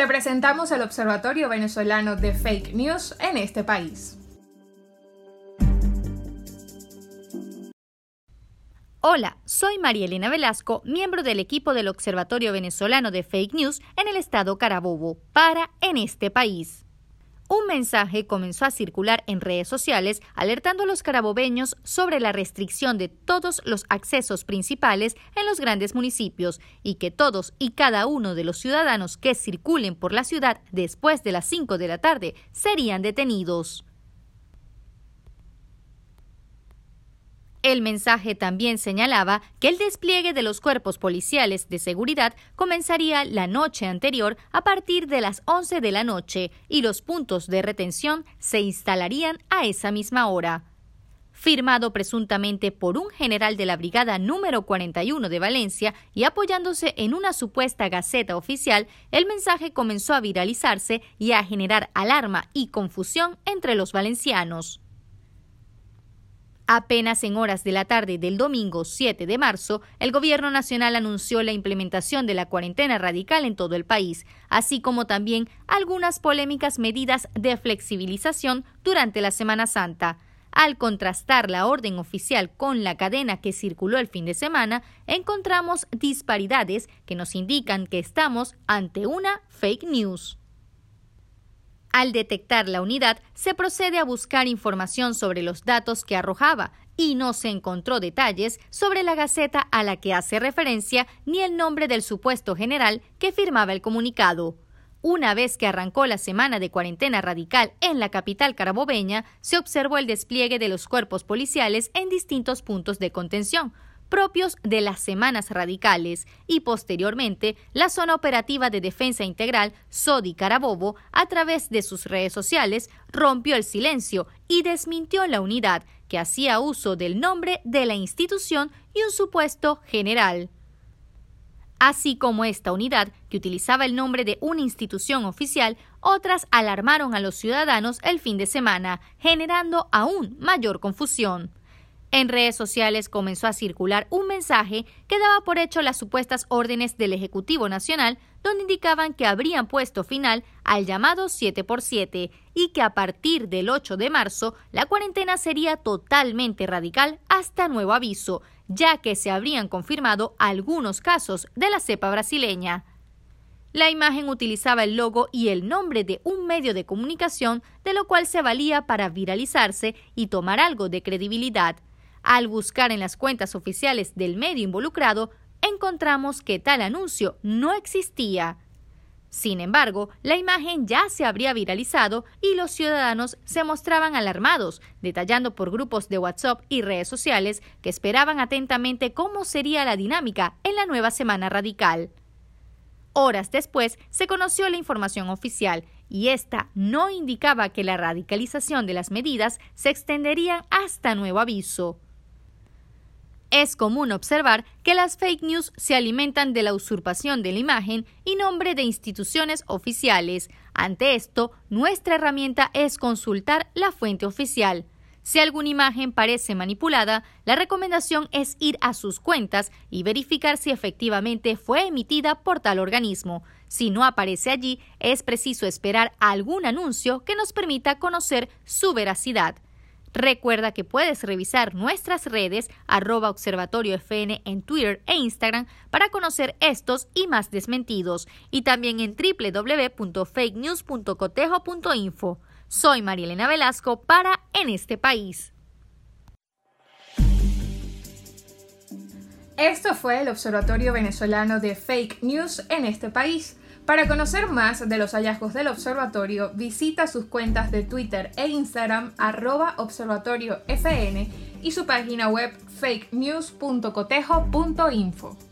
Te presentamos el Observatorio Venezolano de Fake News en este país. Hola, soy María Elena Velasco, miembro del equipo del Observatorio Venezolano de Fake News en el estado Carabobo, para En este país. Un mensaje comenzó a circular en redes sociales alertando a los carabobeños sobre la restricción de todos los accesos principales en los grandes municipios y que todos y cada uno de los ciudadanos que circulen por la ciudad después de las 5 de la tarde serían detenidos. El mensaje también señalaba que el despliegue de los cuerpos policiales de seguridad comenzaría la noche anterior a partir de las 11 de la noche y los puntos de retención se instalarían a esa misma hora. Firmado presuntamente por un general de la Brigada número 41 de Valencia y apoyándose en una supuesta gaceta oficial, el mensaje comenzó a viralizarse y a generar alarma y confusión entre los valencianos. Apenas en horas de la tarde del domingo 7 de marzo, el Gobierno Nacional anunció la implementación de la cuarentena radical en todo el país, así como también algunas polémicas medidas de flexibilización durante la Semana Santa. Al contrastar la orden oficial con la cadena que circuló el fin de semana, encontramos disparidades que nos indican que estamos ante una fake news. Al detectar la unidad, se procede a buscar información sobre los datos que arrojaba y no se encontró detalles sobre la gaceta a la que hace referencia ni el nombre del supuesto general que firmaba el comunicado. Una vez que arrancó la semana de cuarentena radical en la capital carabobeña, se observó el despliegue de los cuerpos policiales en distintos puntos de contención, propios de las semanas radicales y posteriormente la Zona Operativa de Defensa Integral SODI Carabobo a través de sus redes sociales rompió el silencio y desmintió la unidad que hacía uso del nombre de la institución y un supuesto general. Así como esta unidad, que utilizaba el nombre de una institución oficial, otras alarmaron a los ciudadanos el fin de semana, generando aún mayor confusión. En redes sociales comenzó a circular un mensaje que daba por hecho las supuestas órdenes del Ejecutivo Nacional, donde indicaban que habrían puesto final al llamado 7x7 y que a partir del 8 de marzo la cuarentena sería totalmente radical hasta nuevo aviso, ya que se habrían confirmado algunos casos de la cepa brasileña. La imagen utilizaba el logo y el nombre de un medio de comunicación, de lo cual se valía para viralizarse y tomar algo de credibilidad. Al buscar en las cuentas oficiales del medio involucrado, encontramos que tal anuncio no existía. Sin embargo, la imagen ya se habría viralizado y los ciudadanos se mostraban alarmados, detallando por grupos de WhatsApp y redes sociales que esperaban atentamente cómo sería la dinámica en la nueva semana radical. Horas después se conoció la información oficial y esta no indicaba que la radicalización de las medidas se extendería hasta nuevo aviso. Es común observar que las fake news se alimentan de la usurpación de la imagen y nombre de instituciones oficiales. Ante esto, nuestra herramienta es consultar la fuente oficial. Si alguna imagen parece manipulada, la recomendación es ir a sus cuentas y verificar si efectivamente fue emitida por tal organismo. Si no aparece allí, es preciso esperar algún anuncio que nos permita conocer su veracidad. Recuerda que puedes revisar nuestras redes arroba observatorio FN en Twitter e Instagram para conocer estos y más desmentidos y también en www.fakenews.cotejo.info. Soy Marielena Velasco para En este país. Esto fue el Observatorio Venezolano de Fake News en este país. Para conocer más de los hallazgos del observatorio, visita sus cuentas de Twitter e Instagram arroba observatoriofn y su página web fakenews.cotejo.info.